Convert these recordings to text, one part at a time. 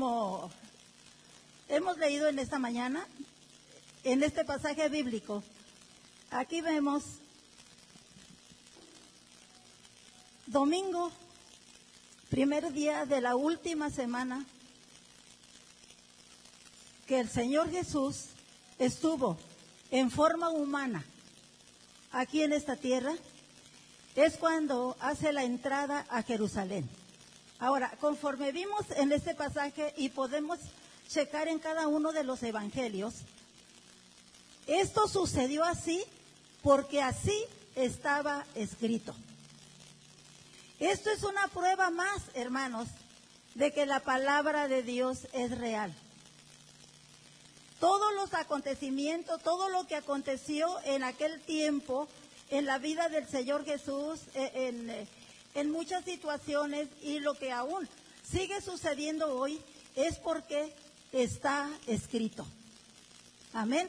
Como hemos leído en esta mañana, en este pasaje bíblico, aquí vemos domingo, primer día de la última semana, que el Señor Jesús estuvo en forma humana aquí en esta tierra, es cuando hace la entrada a Jerusalén. Ahora, conforme vimos en este pasaje y podemos checar en cada uno de los evangelios, esto sucedió así porque así estaba escrito. Esto es una prueba más, hermanos, de que la palabra de Dios es real. Todos los acontecimientos, todo lo que aconteció en aquel tiempo en la vida del Señor Jesús, eh, en, eh, en muchas situaciones y lo que aún sigue sucediendo hoy es porque está escrito. Amén.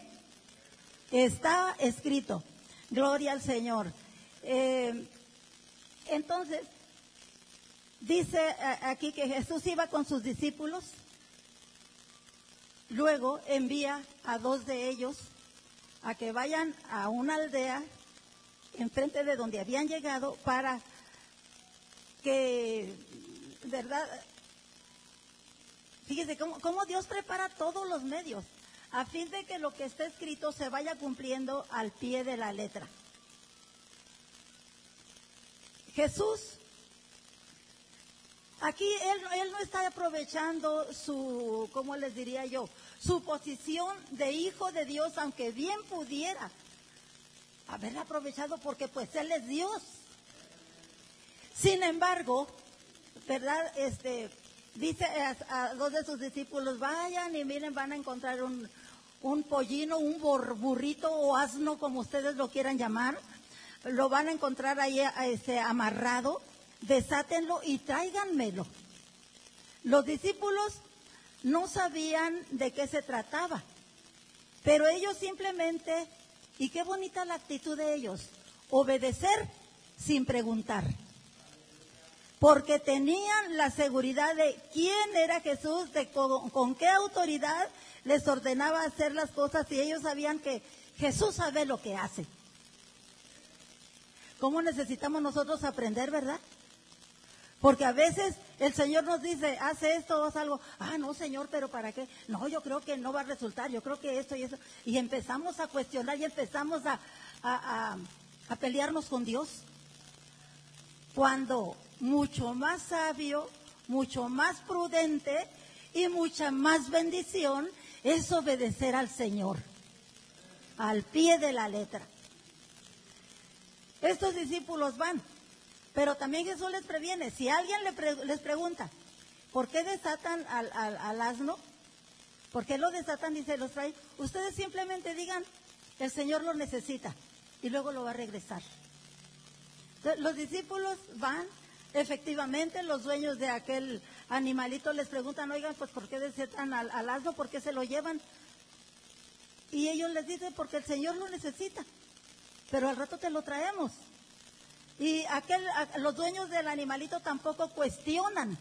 Está escrito. Gloria al Señor. Eh, entonces, dice aquí que Jesús iba con sus discípulos. Luego envía a dos de ellos a que vayan a una aldea enfrente de donde habían llegado para que, ¿verdad? Fíjese cómo, cómo Dios prepara todos los medios a fin de que lo que está escrito se vaya cumpliendo al pie de la letra. Jesús, aquí él, él, no está aprovechando su, ¿cómo les diría yo? Su posición de hijo de Dios, aunque bien pudiera haberla aprovechado porque pues Él es Dios. Sin embargo, ¿verdad? Este, dice a, dos de sus discípulos, vayan y miren, van a encontrar un, un pollino, un burrito o asno, como ustedes lo quieran llamar. Lo van a encontrar ahí este, amarrado, desátenlo y tráiganmelo. Los discípulos no sabían de qué se trataba, pero ellos simplemente, y qué bonita la actitud de ellos, obedecer sin preguntar porque tenían la seguridad de quién era Jesús, de con, qué autoridad les ordenaba hacer las cosas y ellos sabían que Jesús sabe lo que hace. ¿Cómo necesitamos nosotros aprender, verdad? Porque a veces el Señor nos dice, hace esto, haz algo. Ah, no, Señor, pero ¿para qué? No, yo creo que no va a resultar, yo creo que esto y eso. Y empezamos a cuestionar y empezamos a, a, a pelearnos con Dios. Cuando mucho más sabio, mucho más prudente y mucha más bendición es obedecer al Señor, al pie de la letra. Estos discípulos van, pero también Jesús les previene, si alguien les pregunta, ¿por qué desatan al, al asno? ¿Por qué lo desatan y se los trae? Ustedes simplemente digan, el Señor lo necesita y luego lo va a regresar. Los discípulos van, Efectivamente, los dueños de aquel animalito les preguntan, oigan, pues ¿por qué desetan al, al asno? ¿Por qué se lo llevan? Y ellos les dicen, porque el Señor lo necesita, pero al rato te lo traemos. Y aquel, los dueños del animalito tampoco cuestionan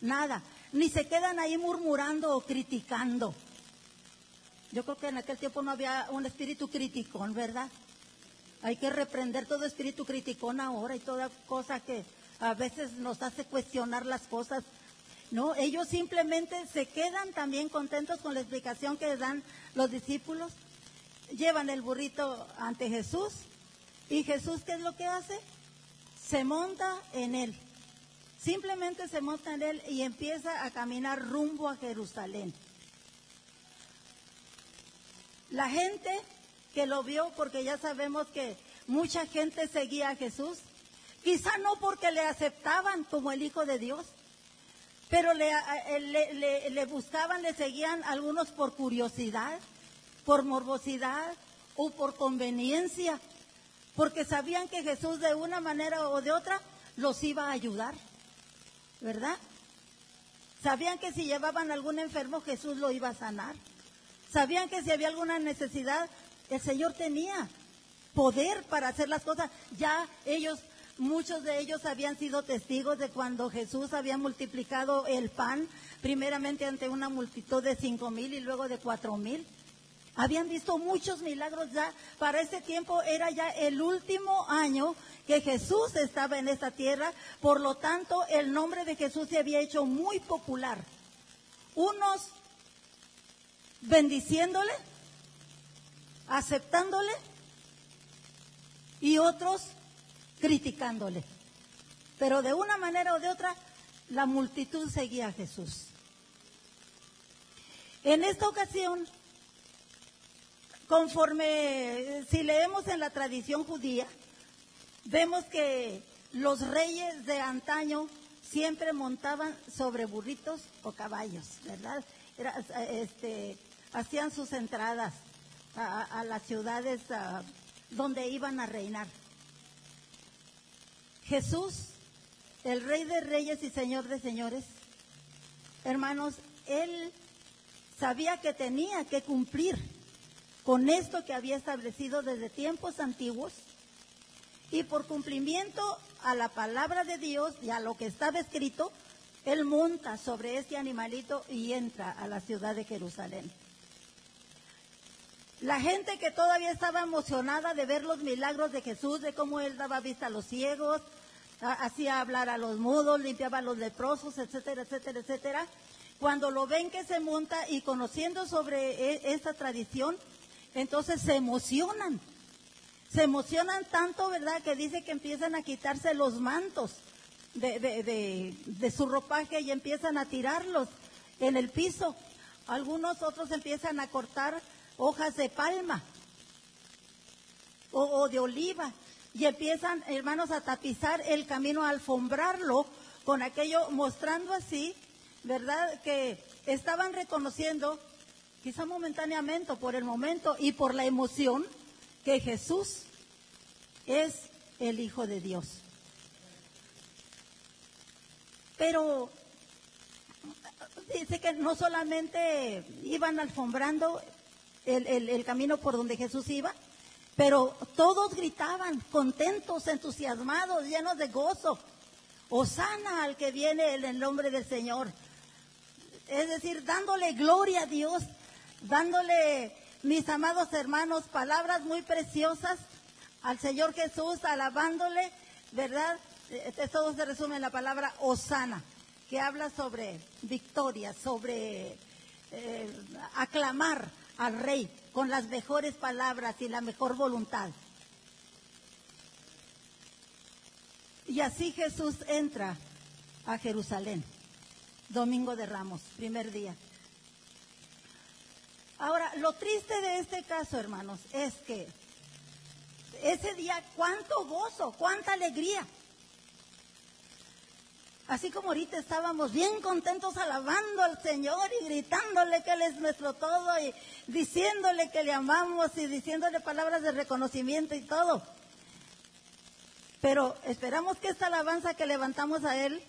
nada, ni se quedan ahí murmurando o criticando. Yo creo que en aquel tiempo no había un espíritu criticón, ¿verdad? Hay que reprender todo espíritu criticón ahora y toda cosa que, a veces nos hace cuestionar las cosas. No, ellos simplemente se quedan también contentos con la explicación que dan los discípulos. Llevan el burrito ante Jesús y Jesús, ¿qué es lo que hace? Se monta en él. Simplemente se monta en él y empieza a caminar rumbo a Jerusalén. La gente que lo vio, porque ya sabemos que mucha gente seguía a Jesús, Quizá no porque le aceptaban como el Hijo de Dios, pero le, buscaban, le seguían algunos por curiosidad, por morbosidad o por conveniencia, porque sabían que Jesús de una manera o de otra los iba a ayudar, ¿verdad? Sabían que si llevaban algún enfermo Jesús lo iba a sanar. Sabían que si había alguna necesidad el Señor tenía poder para hacer las cosas. Ya ellos Muchos de ellos habían sido testigos de cuando Jesús había multiplicado el pan, primeramente ante una multitud de cinco mil y luego de cuatro mil. Habían visto muchos milagros ya. Para ese tiempo era ya el último año que Jesús estaba en esta tierra. Por lo tanto, el nombre de Jesús se había hecho muy popular. Unos bendiciéndole, aceptándole y otros criticándole. Pero de una manera o de otra, la multitud seguía a Jesús. En esta ocasión, conforme si leemos en la tradición judía, vemos que los reyes de antaño siempre montaban sobre burritos o caballos, ¿verdad? este, hacían sus entradas a, las ciudades donde iban a reinar. Jesús, el rey de reyes y señor de señores, hermanos, él sabía que tenía que cumplir con esto que había establecido desde tiempos antiguos y por cumplimiento a la palabra de Dios y a lo que estaba escrito, él monta sobre este animalito y entra a la ciudad de Jerusalén. La gente que todavía estaba emocionada de ver los milagros de Jesús, de cómo él daba vista a los ciegos, hacía hablar a los mudos, limpiaba a los leprosos, etcétera, etcétera, etcétera. Cuando lo ven que se monta y conociendo sobre e, esta tradición, entonces se emocionan. Se emocionan tanto, ¿verdad?, que dice que empiezan a quitarse los mantos de, de, su ropaje y empiezan a tirarlos en el piso. Algunos otros empiezan a cortar hojas de palma o, o, de oliva y empiezan, hermanos, a tapizar el camino, a alfombrarlo con aquello, mostrando así, ¿verdad? Que estaban reconociendo, quizá momentáneamente, por el momento y por la emoción, que Jesús es el Hijo de Dios. Pero dice que no solamente iban alfombrando el, camino por donde Jesús iba, pero todos gritaban, contentos, entusiasmados, llenos de gozo. Osana al que viene en el nombre del Señor. Es decir, dándole gloria a Dios, dándole, mis amados hermanos, palabras muy preciosas al Señor Jesús, alabándole, ¿verdad? Este, todo se resume en la palabra Osana, que habla sobre victoria, sobre eh, aclamar al rey con las mejores palabras y la mejor voluntad. Y así Jesús entra a Jerusalén, domingo de Ramos, primer día. Ahora, lo triste de este caso, hermanos, es que ese día cuánto gozo, cuánta alegría. Así como ahorita estábamos bien contentos alabando al Señor y gritándole que Él es nuestro todo y diciéndole que le amamos y diciéndole palabras de reconocimiento y todo. Pero esperamos que esta alabanza que levantamos a Él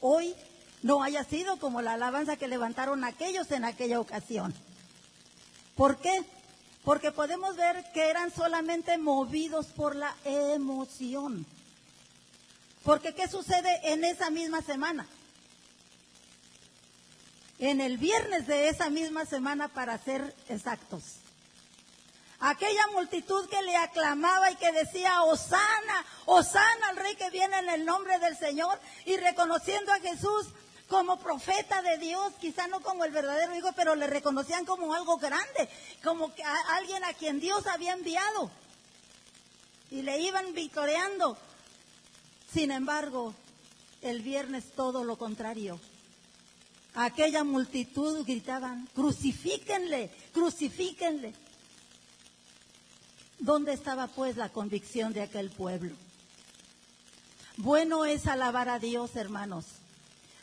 hoy no haya sido como la alabanza que levantaron aquellos en aquella ocasión. ¿Por qué? Porque podemos ver que eran solamente movidos por la emoción. Porque ¿qué sucede en esa misma semana? En el viernes de esa misma semana, para ser exactos. Aquella multitud que le aclamaba y que decía, Osana, Osana al rey que viene en el nombre del Señor y reconociendo a Jesús como profeta de Dios, quizá no como el verdadero hijo, pero le reconocían como algo grande, como que alguien a quien Dios había enviado. Y le iban victoreando. Sin embargo, el viernes todo lo contrario. Aquella multitud gritaban, crucifíquenle, crucifíquenle. ¿Dónde estaba pues la convicción de aquel pueblo? Bueno es alabar a Dios, hermanos.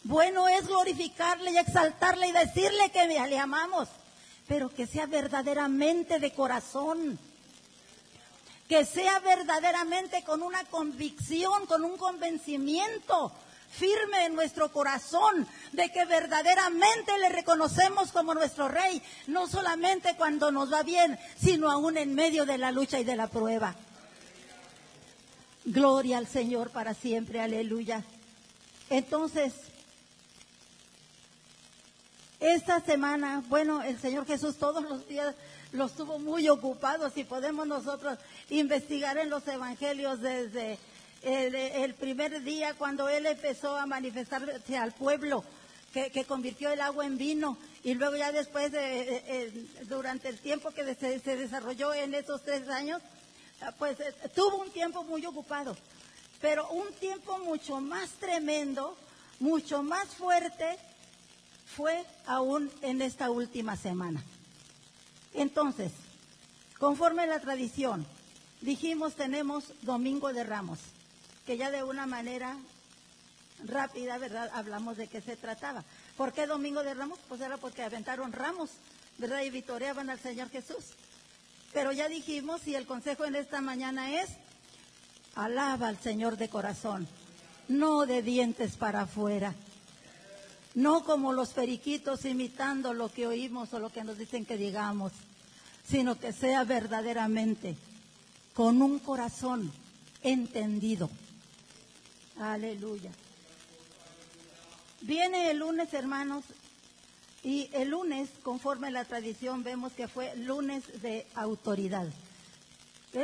Bueno es glorificarle y exaltarle y decirle que le amamos, pero que sea verdaderamente de corazón que sea verdaderamente con una convicción, con un convencimiento firme en nuestro corazón de que verdaderamente le reconocemos como nuestro rey, no solamente cuando nos va bien, sino aún en medio de la lucha y de la prueba. Gloria al Señor para siempre, aleluya. Entonces, esta semana, bueno, el Señor Jesús todos los días los tuvo muy ocupados y podemos nosotros investigar en los evangelios desde el, primer día cuando Él empezó a manifestarse al pueblo, que, convirtió el agua en vino y luego ya después, durante el tiempo que se, se, desarrolló en esos tres años, pues eh, tuvo un tiempo muy ocupado, pero un tiempo mucho más tremendo, mucho más fuerte fue aún en esta última semana. Entonces, conforme a la tradición, dijimos tenemos Domingo de Ramos, que ya de una manera rápida, ¿verdad? Hablamos de qué se trataba. ¿Por qué Domingo de Ramos? Pues era porque aventaron ramos, ¿verdad? Y vitoreaban al Señor Jesús. Pero ya dijimos y el consejo en esta mañana es, alaba al Señor de corazón, no de dientes para afuera, no como los periquitos imitando lo que oímos o lo que nos dicen que digamos, sino que sea verdaderamente con un corazón entendido. Aleluya. Viene el lunes, hermanos, y el lunes, conforme la tradición, vemos que fue lunes de autoridad.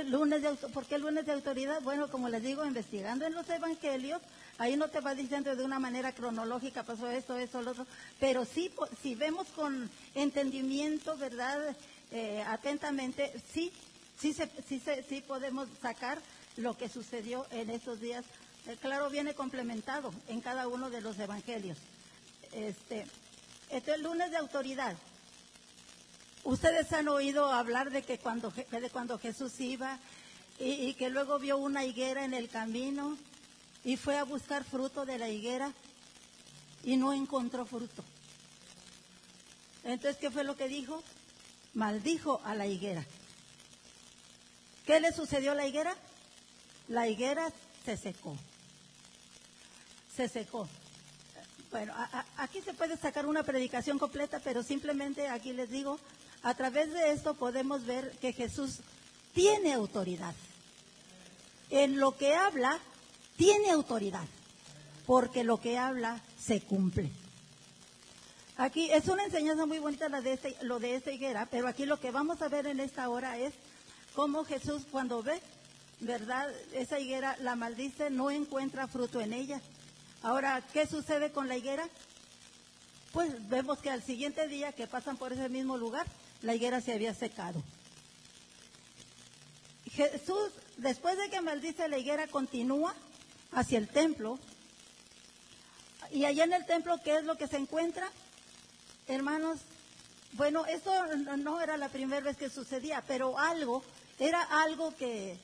lunes de, ¿Por qué lunes de autoridad? Bueno, como les digo, investigando en los evangelios, ahí no te va diciendo de una manera cronológica, pasó esto, eso, lo otro, pero sí, si vemos con entendimiento, ¿verdad? Eh, atentamente, sí, sí, sí, sí podemos sacar lo que sucedió en esos días. Eh, claro, viene complementado en cada uno de los evangelios. Este, este es el lunes de autoridad. Ustedes han oído hablar de que cuando, de cuando Jesús iba y, que luego vio una higuera en el camino y fue a buscar fruto de la higuera y no encontró fruto. Entonces, ¿qué fue lo que dijo? Maldijo a la higuera. ¿Qué le sucedió a la higuera? La higuera se secó. Se secó. Bueno, aquí se puede sacar una predicación completa, pero simplemente aquí les digo, a través de esto podemos ver que Jesús tiene autoridad. En lo que habla, tiene autoridad, porque lo que habla se cumple. Aquí es una enseñanza muy bonita la de este, lo de esta higuera, pero aquí lo que vamos a ver en esta hora es cómo Jesús cuando ve, ¿verdad? Esa higuera la maldice, no encuentra fruto en ella. Ahora, ¿qué sucede con la higuera? Pues vemos que al siguiente día que pasan por ese mismo lugar, la higuera se había secado. Jesús, después de que maldice la higuera, continúa hacia el templo. Y allá en el templo, ¿qué es lo que se encuentra? Hermanos, bueno, esto no era la primera vez que sucedía, pero algo, era algo que,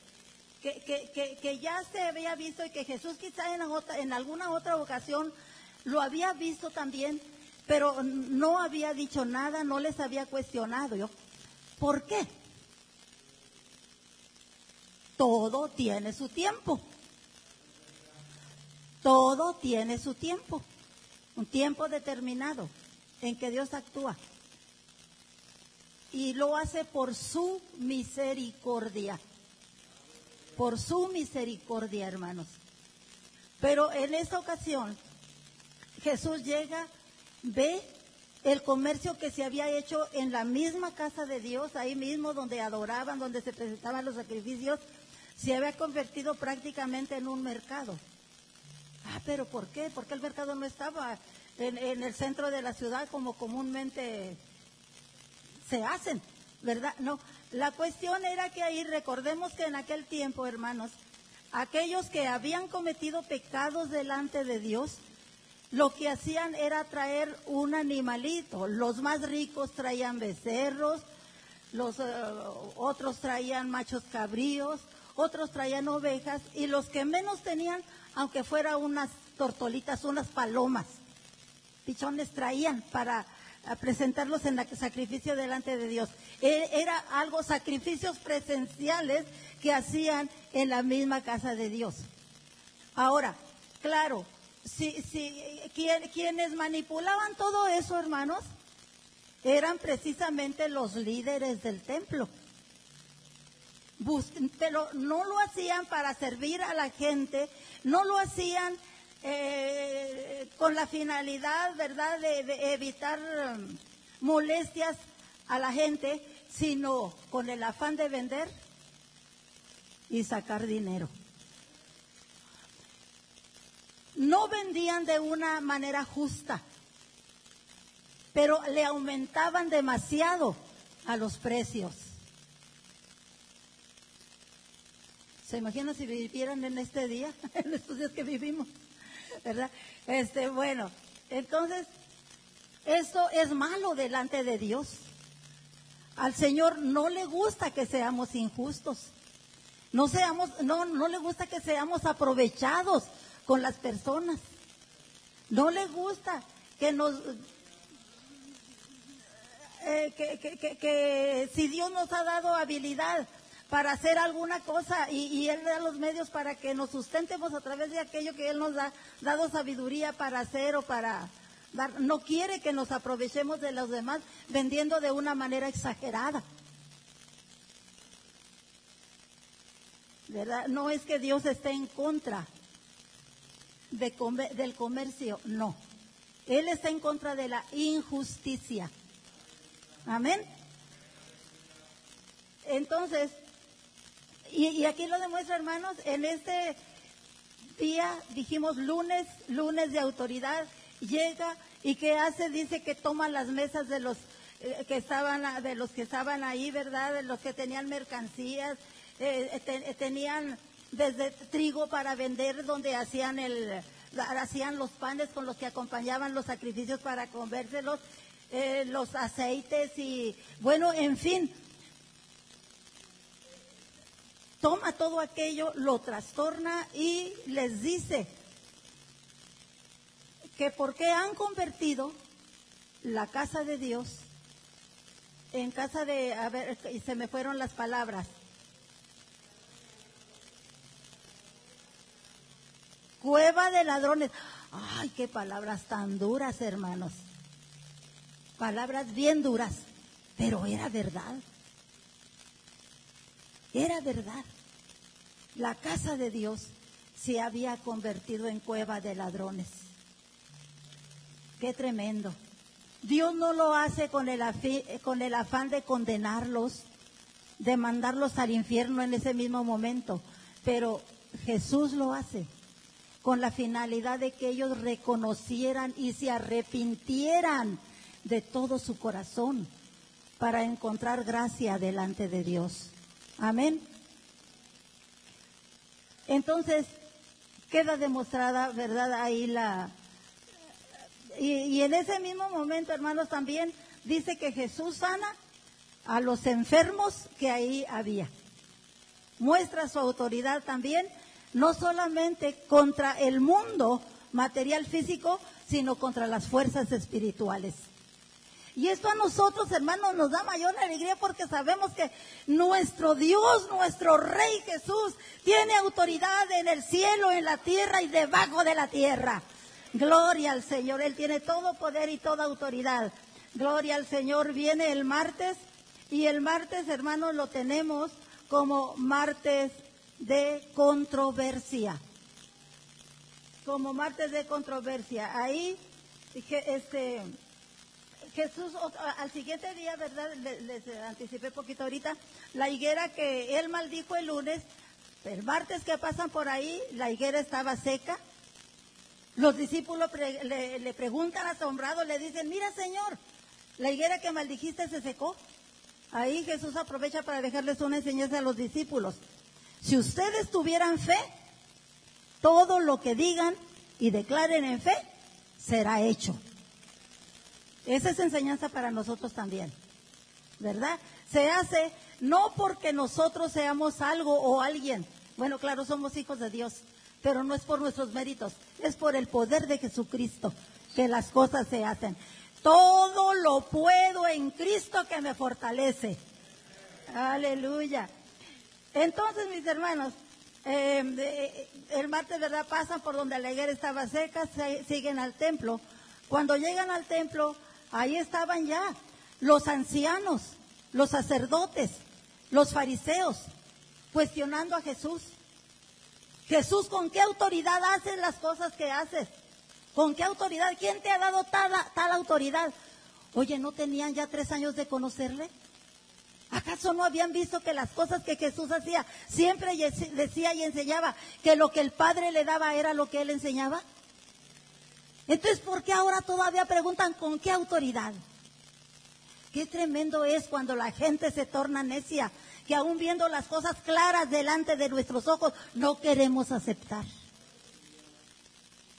que, que, ya se había visto y que Jesús quizá en, en alguna otra ocasión lo había visto también, pero no había dicho nada, no les había cuestionado. Yo, ¿Por qué? Todo tiene su tiempo. Todo tiene su tiempo. Un tiempo determinado en que Dios actúa. Y lo hace por su misericordia por su misericordia, hermanos. Pero en esta ocasión, Jesús llega, ve el comercio que se había hecho en la misma casa de Dios, ahí mismo donde adoraban, donde se presentaban los sacrificios, se había convertido prácticamente en un mercado. Ah, pero ¿por qué? Porque el mercado no estaba en, en el centro de la ciudad como comúnmente se hacen, ¿verdad? No, la cuestión era que ahí, recordemos que en aquel tiempo, hermanos, aquellos que habían cometido pecados delante de Dios, lo que hacían era traer un animalito. Los más ricos traían becerros, los eh, otros traían machos cabríos, otros traían ovejas y los que menos tenían, aunque fuera unas tortolitas, unas palomas, pichones traían para a presentarlos en el sacrificio delante de Dios. E, era algo, sacrificios presenciales que hacían en la misma casa de Dios. Ahora, claro, si, si, quienes manipulaban todo eso, hermanos, eran precisamente los líderes del templo. No lo hacían para servir a la gente, no lo hacían eh, con la finalidad, ¿verdad?, de, evitar um, molestias a la gente, sino con el afán de vender y sacar dinero. No vendían de una manera justa, pero le aumentaban demasiado a los precios. ¿Se imagina si vivieran en este día, en estos días que vivimos? ¿Verdad? Este, bueno, entonces, esto es malo delante de Dios. Al Señor no le gusta que seamos injustos. No seamos, no, no le gusta que seamos aprovechados con las personas. No le gusta que nos eh, que, si Dios nos ha dado habilidad para hacer alguna cosa y, Él da los medios para que nos sustentemos a través de aquello que Él nos ha dado sabiduría para hacer o para dar. No quiere que nos aprovechemos de los demás vendiendo de una manera exagerada. ¿Verdad? No es que Dios esté en contra de del comercio, no. Él está en contra de la injusticia. Amén. Entonces, y, aquí lo demuestra, hermanos, en este día, dijimos lunes, lunes de autoridad, llega y ¿qué hace? Dice que toma las mesas de los eh, que estaban, de los que estaban ahí, ¿verdad? De los que tenían mercancías, eh, eh, tenían desde trigo para vender, donde hacían el, hacían los panes con los que acompañaban los sacrificios para comérselos, los aceites y, bueno, en fin, toma todo aquello, lo trastorna y les dice que porque han convertido la casa de Dios en casa de, a ver, se me fueron las palabras. Cueva de ladrones. Ay, qué palabras tan duras, hermanos. Palabras bien duras, pero era verdad. Era verdad. La casa de Dios se había convertido en cueva de ladrones. Qué tremendo. Dios no lo hace con el, con el afán de condenarlos, de mandarlos al infierno en ese mismo momento, pero Jesús lo hace con la finalidad de que ellos reconocieran y se arrepintieran de todo su corazón para encontrar gracia delante de Dios. Amén. Entonces, queda demostrada, ¿verdad? Ahí la... Y, en ese mismo momento, hermanos, también dice que Jesús sana a los enfermos que ahí había. Muestra su autoridad también, no solamente contra el mundo material físico, sino contra las fuerzas espirituales. Y esto a nosotros, hermanos, nos da mayor alegría porque sabemos que nuestro Dios, nuestro Rey Jesús, tiene autoridad en el cielo, en la tierra y debajo de la tierra. Gloria al Señor, Él tiene todo poder y toda autoridad. Gloria al Señor, viene el martes y el martes, hermanos, lo tenemos como martes de controversia. Como martes de controversia. Ahí, este Jesús al siguiente día, ¿verdad? Les, anticipé poquito ahorita, la higuera que él maldijo el lunes, el martes que pasan por ahí, la higuera estaba seca. Los discípulos le, preguntan asombrados, le dicen, mira Señor, la higuera que maldijiste se secó. Ahí Jesús aprovecha para dejarles una enseñanza a los discípulos. Si ustedes tuvieran fe, todo lo que digan y declaren en fe será hecho. Esa es enseñanza para nosotros también, ¿verdad? Se hace no porque nosotros seamos algo o alguien. Bueno, claro, somos hijos de Dios, pero no es por nuestros méritos, es por el poder de Jesucristo que las cosas se hacen. Todo lo puedo en Cristo que me fortalece. Aleluya. Entonces, mis hermanos, em, eh, el martes, ¿verdad? Pasan por donde la higuera estaba seca, siguen al templo. Cuando llegan al templo, Ahí estaban ya los ancianos, los sacerdotes, los fariseos. cuestionando a Jesús. Jesús, ¿con qué autoridad haces las cosas que haces? ¿Con qué autoridad? ¿Quién te ha dado tal, tal autoridad? Oye, ¿no tenían ya tres años de conocerle? ¿Acaso no habían visto que las cosas que Jesús hacía siempre decía y enseñaba que lo que el Padre le daba era lo que él enseñaba? Entonces, ¿por qué ahora todavía preguntan con qué autoridad? Qué tremendo es cuando la gente se torna necia, que aún viendo las cosas claras delante de nuestros ojos, no queremos aceptar.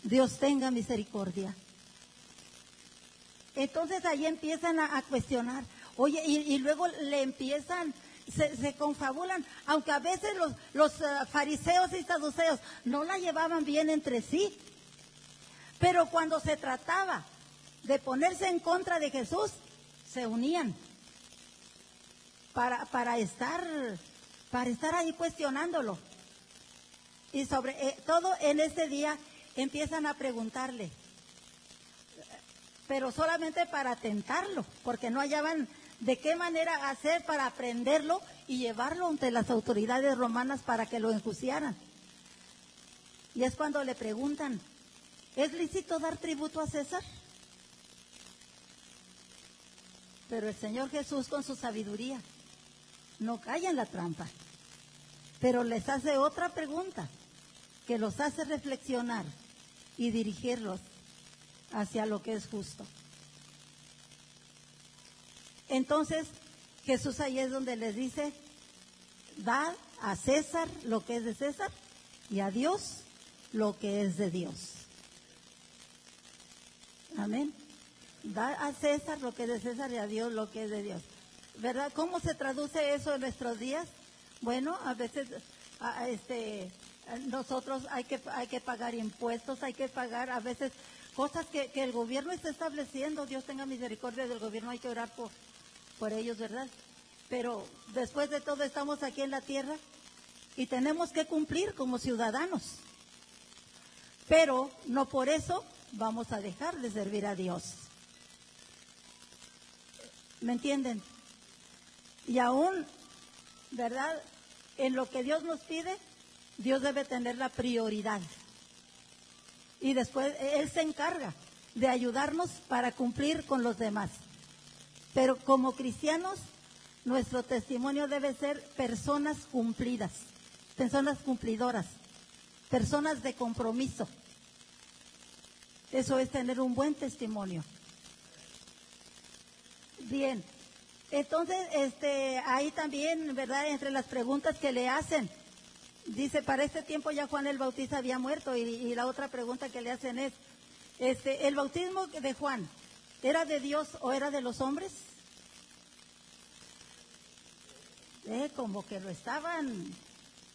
Dios tenga misericordia. Entonces ahí empiezan a, cuestionar. Oye, y, luego le empiezan, se, confabulan, aunque a veces los, eh, fariseos y saduceos no la llevaban bien entre sí. Pero cuando se trataba de ponerse en contra de Jesús, se unían para, para estar para estar ahí cuestionándolo. Y sobre eh, todo en este día empiezan a preguntarle, pero solamente para tentarlo, porque no hallaban de qué manera hacer para aprenderlo y llevarlo ante las autoridades romanas para que lo enjuiciaran. Y es cuando le preguntan, ¿Es lícito dar tributo a César? Pero el Señor Jesús con su sabiduría no cae en la trampa, pero les hace otra pregunta que los hace reflexionar y dirigirlos hacia lo que es justo. Entonces, Jesús ahí es donde les dice, da a César lo que es de César y a Dios lo que es de Dios. Amén. Da a César lo que es de César y a Dios lo que es de Dios. ¿Verdad? ¿Cómo se traduce eso en nuestros días? Bueno, a veces este, nosotros hay que, hay que pagar impuestos, hay que pagar a veces cosas que, que, el gobierno está estableciendo. Dios tenga misericordia del gobierno, hay que orar por, por ellos, ¿verdad? Pero después de todo estamos aquí en la tierra y tenemos que cumplir como ciudadanos. Pero no por eso vamos a dejar de servir a Dios. ¿Me entienden? Y aún, ¿verdad? En lo que Dios nos pide, Dios debe tener la prioridad. Y después Él se encarga de ayudarnos para cumplir con los demás. Pero como cristianos, nuestro testimonio debe ser personas cumplidas, personas cumplidoras, personas de compromiso. Eso es tener un buen testimonio. Bien. Entonces, este, ahí también, ¿verdad? Entre las preguntas que le hacen, dice, para este tiempo ya Juan el Bautista había muerto y, la otra pregunta que le hacen es, este, ¿el bautismo de Juan era de Dios o era de los hombres? Eh, como que lo estaban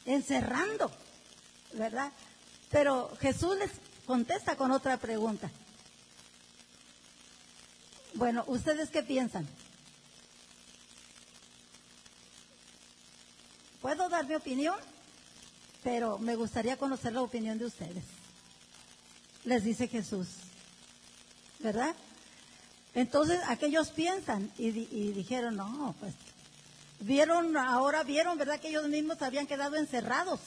encerrando, ¿verdad? Pero Jesús les contesta con otra pregunta. Bueno, ¿ustedes qué piensan? Puedo dar mi opinión, pero me gustaría conocer la opinión de ustedes. Les dice Jesús, ¿verdad? Entonces aquellos piensan y, dijeron, no, pues vieron, ahora vieron, ¿verdad? Que ellos mismos habían quedado encerrados.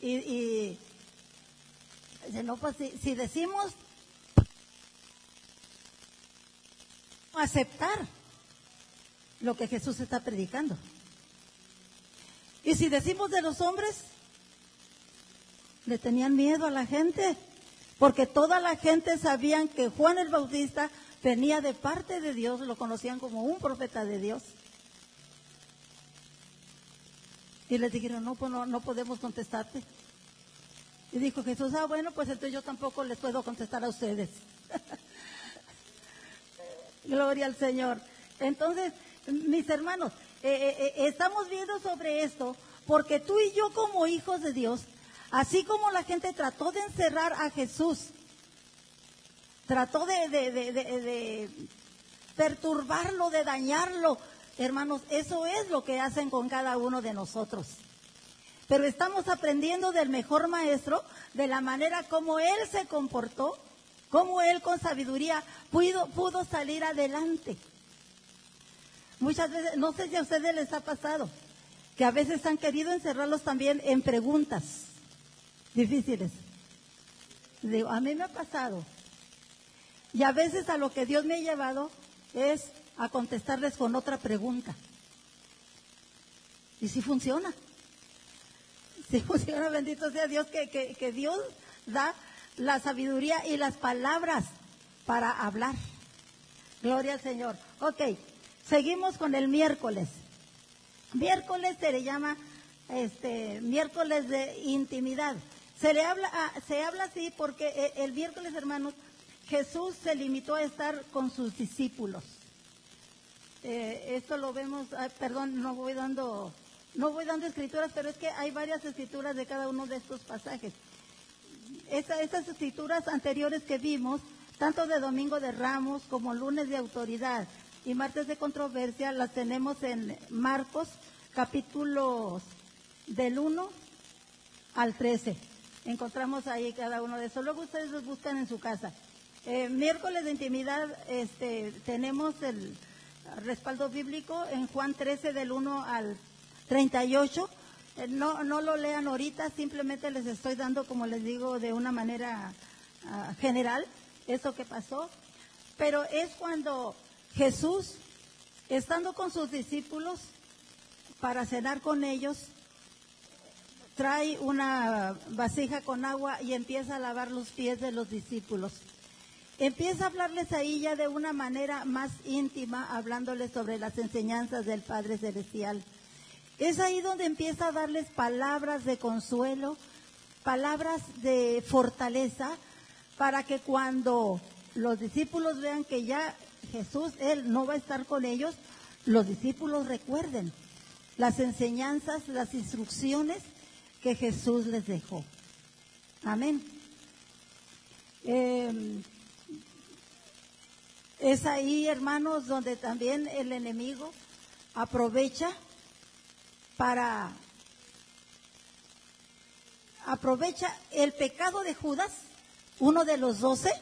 y, no, pues si, decimos aceptar lo que Jesús está predicando. Y si decimos de los hombres, le tenían miedo a la gente, porque toda la gente sabían que Juan el Bautista venía de parte de Dios, lo conocían como un profeta de Dios. Y les dijeron, no, pues no, no podemos contestarte. Y dijo Jesús, ah, bueno, pues entonces yo tampoco les puedo contestar a ustedes. Gloria al Señor. Entonces, mis hermanos, eh, eh, eh, estamos viendo sobre esto porque tú y yo como hijos de Dios, así como la gente trató de encerrar a Jesús, trató de, de perturbarlo, de dañarlo, hermanos, eso es lo que hacen con cada uno de nosotros pero estamos aprendiendo del mejor maestro, de la manera como él se comportó, cómo él con sabiduría pudo, pudo salir adelante. Muchas veces, no sé si a ustedes les ha pasado, que a veces han querido encerrarlos también en preguntas difíciles. Digo, a mí me ha pasado. Y a veces a lo que Dios me ha llevado es a contestarles con otra pregunta. Y si funciona. Si funciona, bendito sea Dios, que, que, que Dios da la sabiduría y las palabras para hablar. Gloria al Señor. Ok, seguimos con el miércoles. Miércoles se le llama este miércoles de intimidad. Se le habla ah, se habla así porque eh, el miércoles, hermanos, Jesús se limitó a estar con sus discípulos. Eh, esto lo vemos, ah, perdón, no voy dando no voy dando escrituras, pero es que hay varias escrituras de cada uno de estos pasajes. estas escrituras anteriores que vimos, tanto de Domingo de Ramos como lunes de autoridad y martes de controversia, las tenemos en Marcos capítulos del 1 al 13. Encontramos ahí cada uno de esos. Luego ustedes los buscan en su casa. Eh, miércoles de intimidad este, tenemos el respaldo bíblico en Juan 13 del 1 al 38. Eh, no, no lo lean ahorita, simplemente les estoy dando, como les digo, de una manera ah, general, eso que pasó. Pero es cuando Jesús, estando con sus discípulos para cenar con ellos, trae una vasija con agua y empieza a lavar los pies de los discípulos. Empieza a hablarles ahí ya de una manera más íntima, hablándoles sobre las enseñanzas del Padre Celestial. Es ahí donde empieza a darles palabras de consuelo, palabras de fortaleza, para que cuando los discípulos vean que ya Jesús, Él no va a estar con ellos, los discípulos recuerden las enseñanzas, las instrucciones que Jesús les dejó. Amén. Em, es ahí, hermanos, donde también el enemigo aprovecha para aprovecha el pecado de Judas, uno de los doce,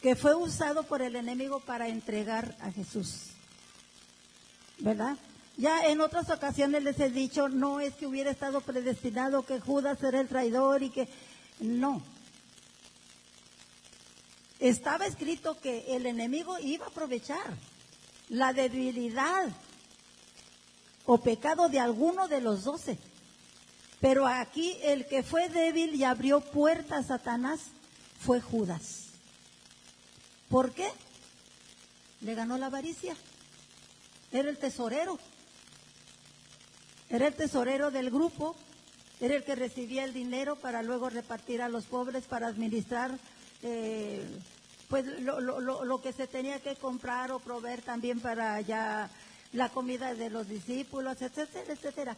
que fue usado por el enemigo para entregar a Jesús. ¿Verdad? Ya en otras ocasiones les he dicho, no es que hubiera estado predestinado que Judas era el traidor y que no. Estaba escrito que el enemigo iba a aprovechar la debilidad o pecado de alguno de los doce. Pero aquí el que fue débil y abrió puerta a Satanás fue Judas. ¿Por qué? Le ganó la avaricia. Era el tesorero. Era el tesorero del grupo. Era el que recibía el dinero para luego repartir a los pobres, para administrar eh, pues lo, lo, lo que se tenía que comprar o proveer también para ya la comida de los discípulos, etcétera, etcétera.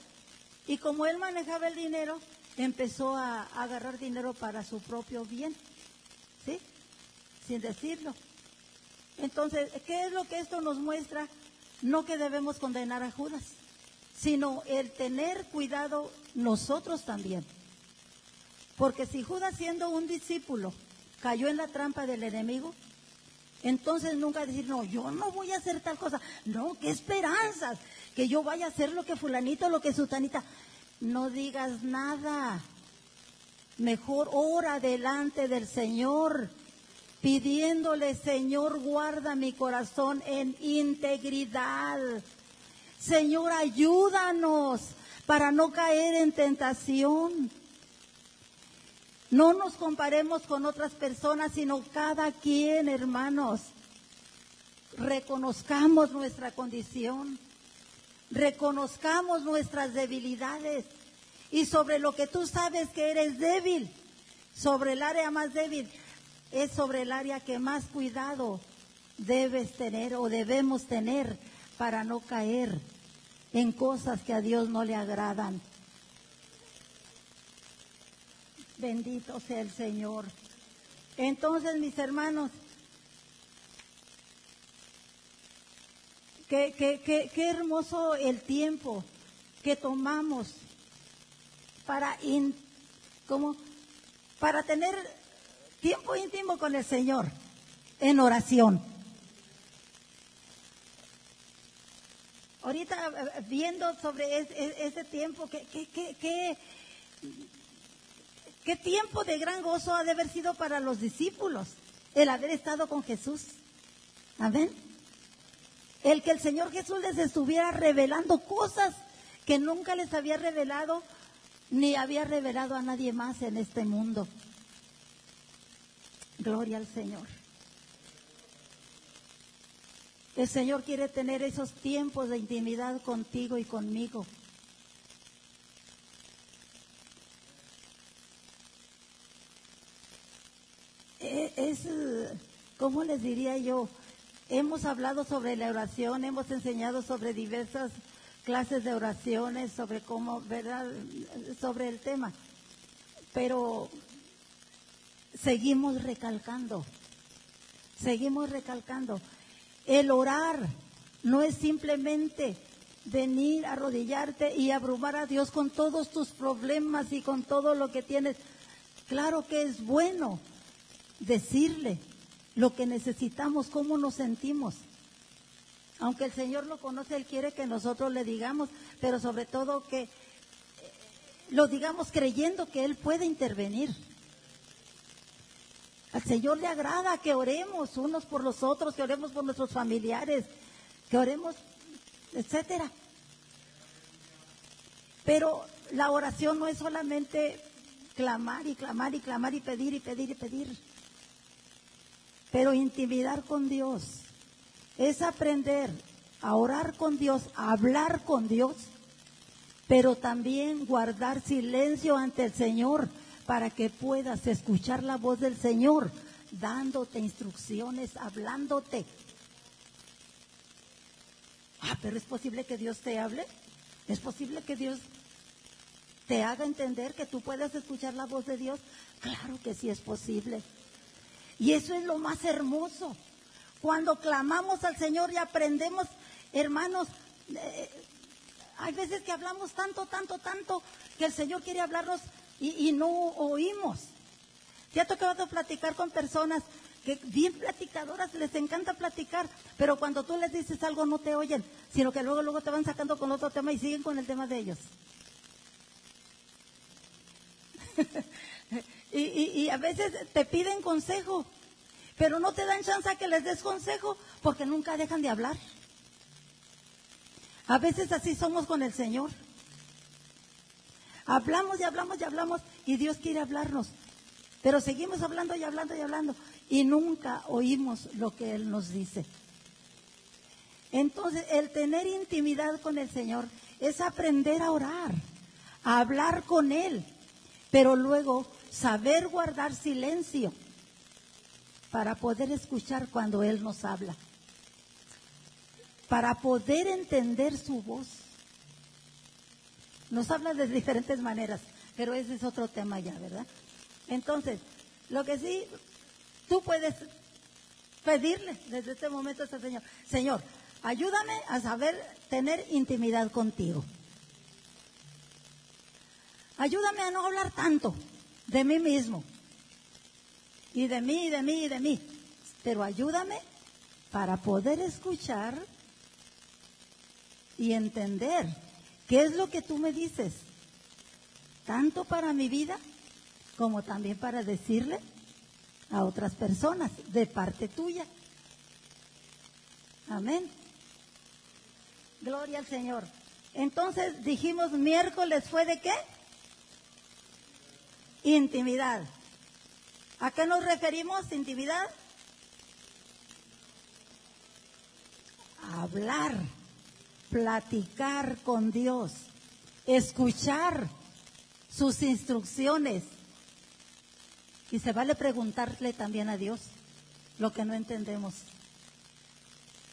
Y como él manejaba el dinero, empezó a, agarrar dinero para su propio bien, ¿sí? Sin decirlo. Entonces, ¿qué es lo que esto nos muestra? No que debemos condenar a Judas, sino el tener cuidado nosotros también. Porque si Judas siendo un discípulo cayó en la trampa del enemigo, entonces nunca decir, no, yo no voy a hacer tal cosa. No, qué esperanzas. Que yo vaya a hacer lo que fulanito, lo que sutanita. No digas nada. Mejor ora delante del Señor, pidiéndole, Señor, guarda mi corazón en integridad. Señor, ayúdanos para no caer en tentación. No nos comparemos con otras personas, sino cada quien, hermanos. Reconozcamos nuestra condición, reconozcamos nuestras debilidades y sobre lo que tú sabes que eres débil, sobre el área más débil, es sobre el área que más cuidado debes tener o debemos tener para no caer en cosas que a Dios no le agradan. Bendito sea el Señor. Entonces, mis hermanos, qué, qué, qué, qué hermoso el tiempo que tomamos para, in, como, para tener tiempo íntimo con el Señor en oración. ahorita eh, viendo sobre ese tiempo, ¿qué, qué tiempo de gran gozo ha de haber sido para los discípulos el haber estado con Jesús. Amén. El que el Señor Jesús les estuviera revelando cosas que nunca les había revelado ni había revelado a nadie más en este mundo. Gloria al Señor. El Señor quiere tener esos tiempos de intimidad contigo y conmigo. E, es, ¿cómo les diría yo? Hemos hablado sobre la oración, hemos enseñado sobre diversas clases de oraciones, sobre cómo, ¿verdad? Sobre el tema. Pero seguimos recalcando, seguimos recalcando. El orar no es simplemente venir a arrodillarte y abrumar a Dios con todos tus problemas y con todo lo que tienes. Claro que es bueno decirle lo que necesitamos, cómo nos sentimos. Aunque el Señor lo conoce, Él quiere que nosotros le digamos, pero sobre todo que eh, lo digamos creyendo que Él puede intervenir. Al Señor le agrada que oremos unos por los otros, que oremos por nuestros familiares, que oremos, etcétera. Pero la oración no es solamente clamar y clamar y clamar y pedir y pedir y pedir. Pero intimidar con Dios es aprender a orar con Dios, a hablar con Dios, pero también guardar silencio ante el Señor para que puedas escuchar la voz del Señor, dándote instrucciones, hablándote. Ah, pero es posible que Dios te hable. Es posible que Dios te haga entender que tú puedas escuchar la voz de Dios. Claro que sí es posible. Y eso es lo más hermoso. Cuando clamamos al Señor y aprendemos, hermanos, eh, hay veces que hablamos tanto, tanto, tanto, que el Señor quiere hablarnos y, no oímos. ¿Te ha tocado platicar con personas que bien platicadoras, les encanta platicar, pero cuando tú les dices algo no te oyen, sino que luego, luego te van sacando con otro tema y siguen con el tema de ellos. y, y, a veces te piden consejo, pero no te dan chance a que les des consejo porque nunca dejan de hablar. A veces así somos con el Señor. Hablamos y hablamos y hablamos y Dios quiere hablarnos. Pero seguimos hablando y hablando y hablando y nunca oímos lo que Él nos dice. Entonces, el tener intimidad con el Señor es aprender a orar, a hablar con Él, pero luego saber guardar silencio para poder escuchar cuando Él nos habla, para poder entender su voz. Nos habla de diferentes maneras, pero ese es otro tema ya, ¿verdad? Entonces, lo que sí, tú puedes pedirle desde este momento a este Señor, Señor, ayúdame a saber tener intimidad contigo. Ayúdame a no hablar tanto de mí mismo. Y de mí, de mí, de mí. Pero ayúdame para poder escuchar y entender ¿Qué es lo que tú me dices? Tanto para mi vida como también para decirle a otras personas de parte tuya. Amén. Gloria al Señor. Entonces dijimos miércoles fue de qué? Intimidad. ¿A qué nos referimos? Intimidad. Hablar platicar con Dios, escuchar sus instrucciones. Y se vale preguntarle también a Dios lo que no entendemos.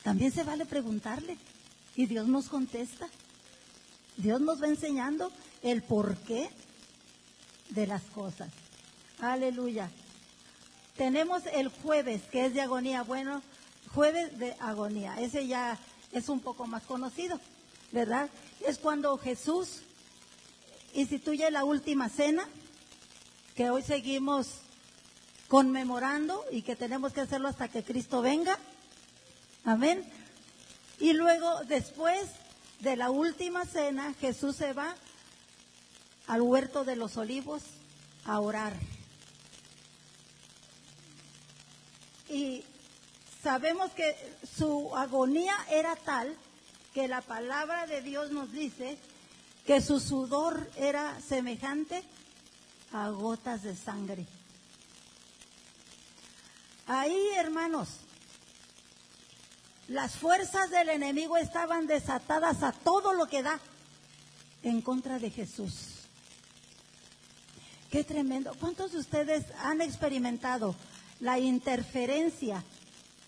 También se vale preguntarle y Dios nos contesta. Dios nos va enseñando el porqué de las cosas. Aleluya. Tenemos el jueves, que es de agonía. Bueno, jueves de agonía. Ese ya es un poco más conocido, ¿verdad? Es cuando Jesús instituye la última cena, que hoy seguimos conmemorando y que tenemos que hacerlo hasta que Cristo venga. Amén. Y luego después de la última cena, Jesús se va al huerto de los olivos a orar. Y sabemos que su agonía era tal que la palabra de Dios nos dice que su sudor era semejante a gotas de sangre. Ahí, hermanos, las fuerzas del enemigo estaban desatadas a todo lo que da en contra de Jesús. Qué tremendo. ¿Cuántos de ustedes han experimentado la interferencia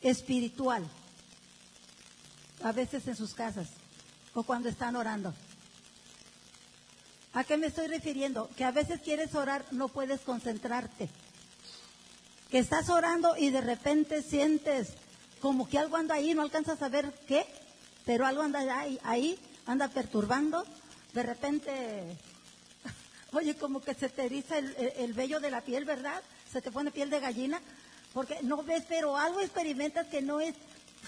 espiritual? A veces en sus casas o cuando están orando. ¿A qué me estoy refiriendo? Que a veces quieres orar, no puedes concentrarte. Que estás orando y de repente sientes como que algo anda ahí, no alcanzas a ver qué, pero algo anda ahí, ahí anda perturbando. De repente, oye, como que se te eriza el, el vello de la piel, ¿verdad? Se te pone piel de gallina, porque no ves, pero algo experimentas que no es,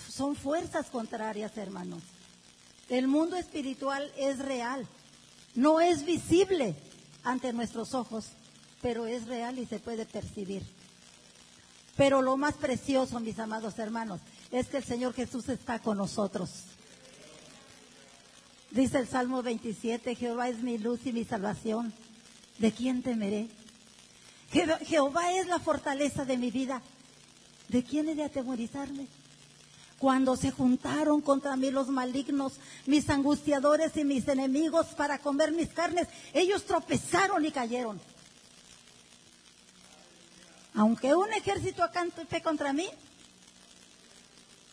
son fuerzas contrarias, hermanos. El mundo espiritual es real. No es visible ante nuestros ojos, pero es real y se puede percibir. Pero lo más precioso, mis amados hermanos, es que el Señor Jesús está con nosotros. Dice el Salmo 27, Jehová es mi luz y mi salvación. ¿De quién temeré? Jehová es la fortaleza de mi vida. ¿De quién he de atemorizarme? Cuando se juntaron contra mí los malignos, mis angustiadores y mis enemigos para comer mis carnes, ellos tropezaron y cayeron. Aunque un ejército acampe contra mí,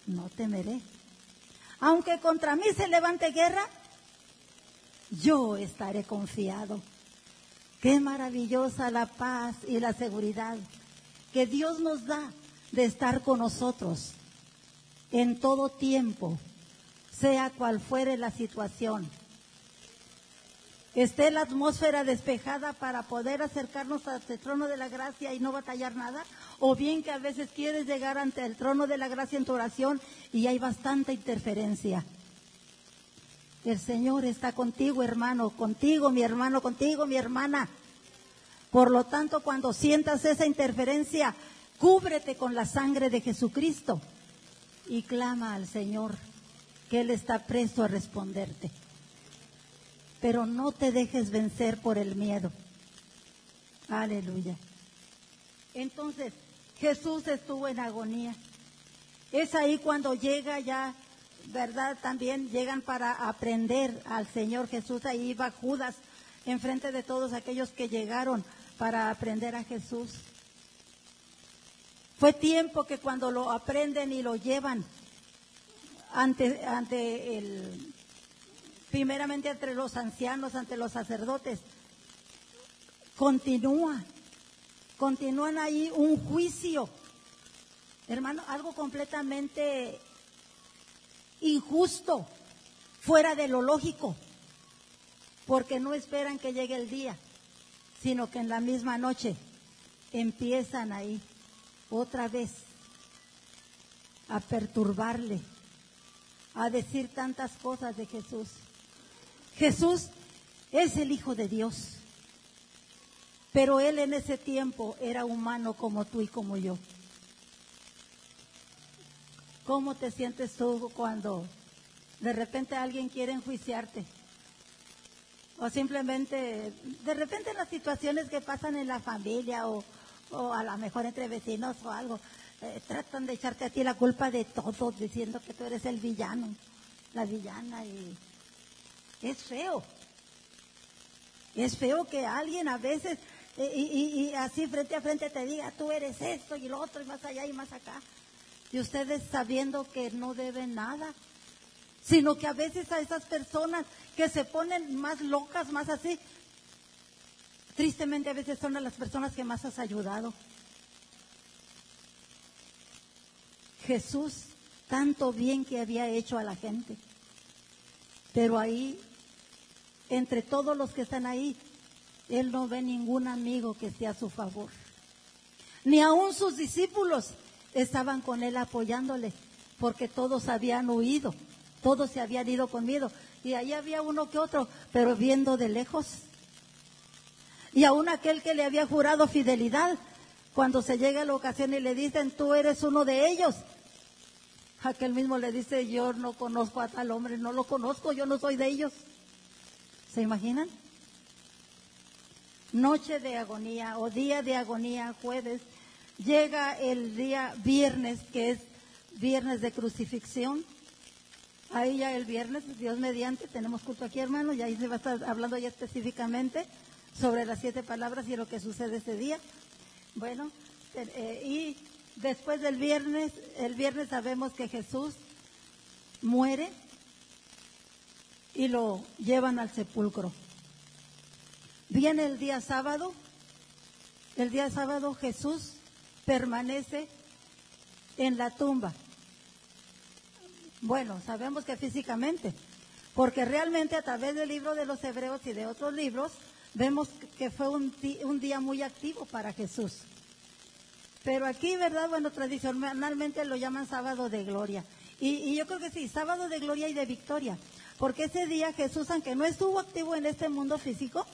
no temeré. Aunque contra mí se levante guerra, yo estaré confiado. Qué maravillosa la paz y la seguridad que Dios nos da de estar con nosotros en todo tiempo, sea cual fuere la situación. Esté la atmósfera despejada para poder acercarnos al trono de la gracia y no batallar nada, o bien que a veces quieres llegar ante el trono de la gracia en tu oración y hay bastante interferencia. El Señor está contigo, hermano, contigo, mi hermano, contigo, mi hermana. Por lo tanto, cuando sientas esa interferencia, cúbrete con la sangre de Jesucristo y clama al Señor, que Él está presto a responderte. Pero no te dejes vencer por el miedo. Aleluya. Entonces, Jesús estuvo en agonía. Es ahí cuando llega ya, ¿verdad? También llegan para aprender al Señor Jesús. Ahí va Judas enfrente de todos aquellos que llegaron para aprender a Jesús. Fue tiempo que cuando lo aprenden y lo llevan ante, ante el, primeramente entre los ancianos, ante los sacerdotes, continúa, continúan ahí un juicio. Hermano, algo completamente injusto, fuera de lo lógico, porque no esperan que llegue el día, sino que en la misma noche empiezan ahí otra vez a perturbarle, a decir tantas cosas de Jesús. Jesús es el Hijo de Dios, pero Él en ese tiempo era humano como tú y como yo. ¿Cómo te sientes tú cuando de repente alguien quiere enjuiciarte? O simplemente, de repente las situaciones que pasan en la familia o, o a lo mejor entre vecinos o algo, eh, tratan de echarte a ti la culpa de todo, diciendo que tú eres el villano, la villana, y es feo. Es feo que alguien a veces, eh, y, así frente a frente te diga, tú eres esto y lo otro, y más allá y más acá. Y ustedes sabiendo que no deben nada, sino que a veces a esas personas que se ponen más locas, más así, Tristemente a veces son las personas que más has ayudado. Jesús, tanto bien que había hecho a la gente. Pero ahí, entre todos los que están ahí, Él no ve ningún amigo que esté a su favor. Ni aún sus discípulos estaban con Él apoyándole, porque todos habían huido todos se habían ido con miedo. Y ahí había uno que otro, pero viendo de lejos. Y aún aquel que le había jurado fidelidad, cuando se llega la ocasión y le dicen, tú eres uno de ellos. Aquel mismo le dice, yo no conozco a tal hombre, no lo conozco, yo no soy de ellos. ¿Se imaginan? Noche de agonía o día de agonía, jueves, llega el día viernes, que es viernes de crucifixión. Ahí ya el viernes, Dios mediante, tenemos culto aquí, hermano, y ahí se va a estar hablando ya específicamente sobre las siete palabras y lo que sucede ese día. Bueno, eh, y después del viernes, el viernes sabemos que Jesús muere y lo llevan al sepulcro. Viene el día sábado, el día sábado Jesús permanece en la tumba. Bueno, sabemos que físicamente, porque realmente a través del libro de los Hebreos y de otros libros, vemos que fue un, día muy activo para Jesús. Pero aquí, ¿verdad? Bueno, tradicionalmente lo llaman sábado de gloria. Y, y, yo creo que sí, sábado de gloria y de victoria. Porque ese día Jesús, aunque no estuvo activo en este mundo físico,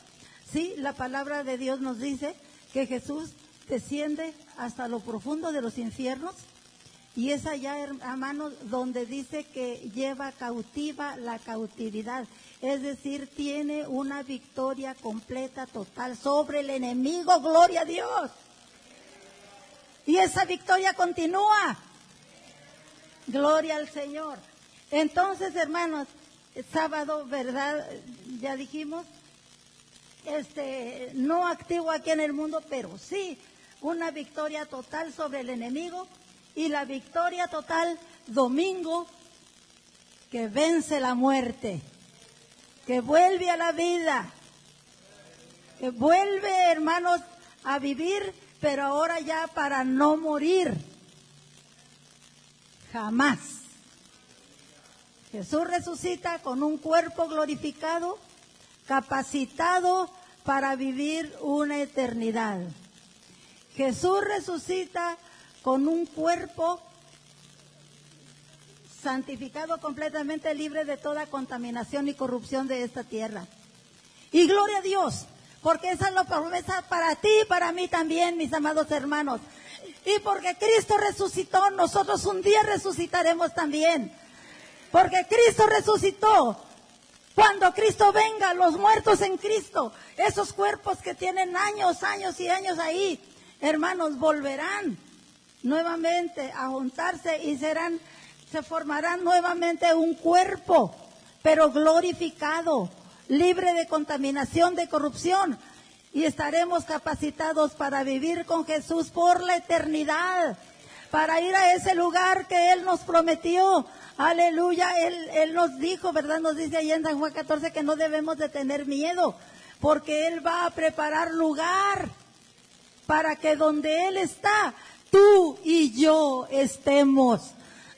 sí, la palabra de Dios nos dice que Jesús desciende hasta lo profundo de los infiernos y es allá, hermanos, donde dice que lleva cautiva la cautividad. Es decir, tiene una victoria completa, total sobre el enemigo. Gloria a Dios. Y esa victoria continúa. Gloria al Señor. Entonces, hermanos, sábado, ¿verdad? Ya dijimos, este, no activo aquí en el mundo, pero sí una victoria total sobre el enemigo y la victoria total domingo que vence la muerte, que vuelve a la vida, que vuelve, hermanos, a vivir, pero ahora ya para no morir. Jamás. Jesús resucita con un cuerpo glorificado, capacitado para vivir una eternidad. Jesús resucita con un cuerpo santificado completamente libre de toda contaminación y corrupción de esta tierra. Y gloria a Dios, porque esa es la promesa para ti y para mí también, mis amados hermanos. Y porque Cristo resucitó, nosotros un día resucitaremos también. Porque Cristo resucitó. Cuando Cristo venga, los muertos en Cristo, esos cuerpos que tienen años, años y años ahí, hermanos, volverán nuevamente a juntarse y serán, se formarán nuevamente un cuerpo, pero glorificado, libre de contaminación, de corrupción, y estaremos capacitados para vivir con Jesús por la eternidad, para ir a ese lugar que Él nos prometió. Aleluya, Él, Él nos dijo, ¿verdad? Nos dice ahí en San Juan 14 que no debemos de tener miedo, porque Él va a preparar lugar para que donde Él está, tú y yo estemos.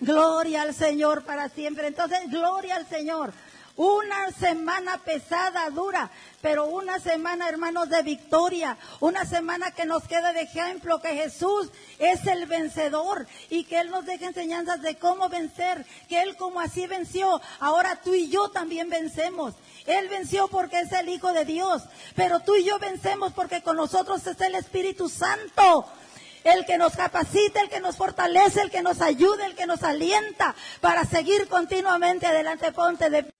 Gloria al Señor para siempre. Entonces, gloria al Señor. Una semana pesada, dura, pero una semana, hermanos, de victoria. Una semana que nos queda de ejemplo que Jesús es el vencedor y que Él nos deja enseñanzas de cómo vencer, que Él como así venció, ahora tú y yo también vencemos. Él venció porque es el Hijo de Dios. Pero tú y yo vencemos porque con nosotros está el Espíritu Santo. El que nos capacita, el que nos fortalece, el que nos ayuda, el que nos alienta para seguir continuamente adelante. Ponte de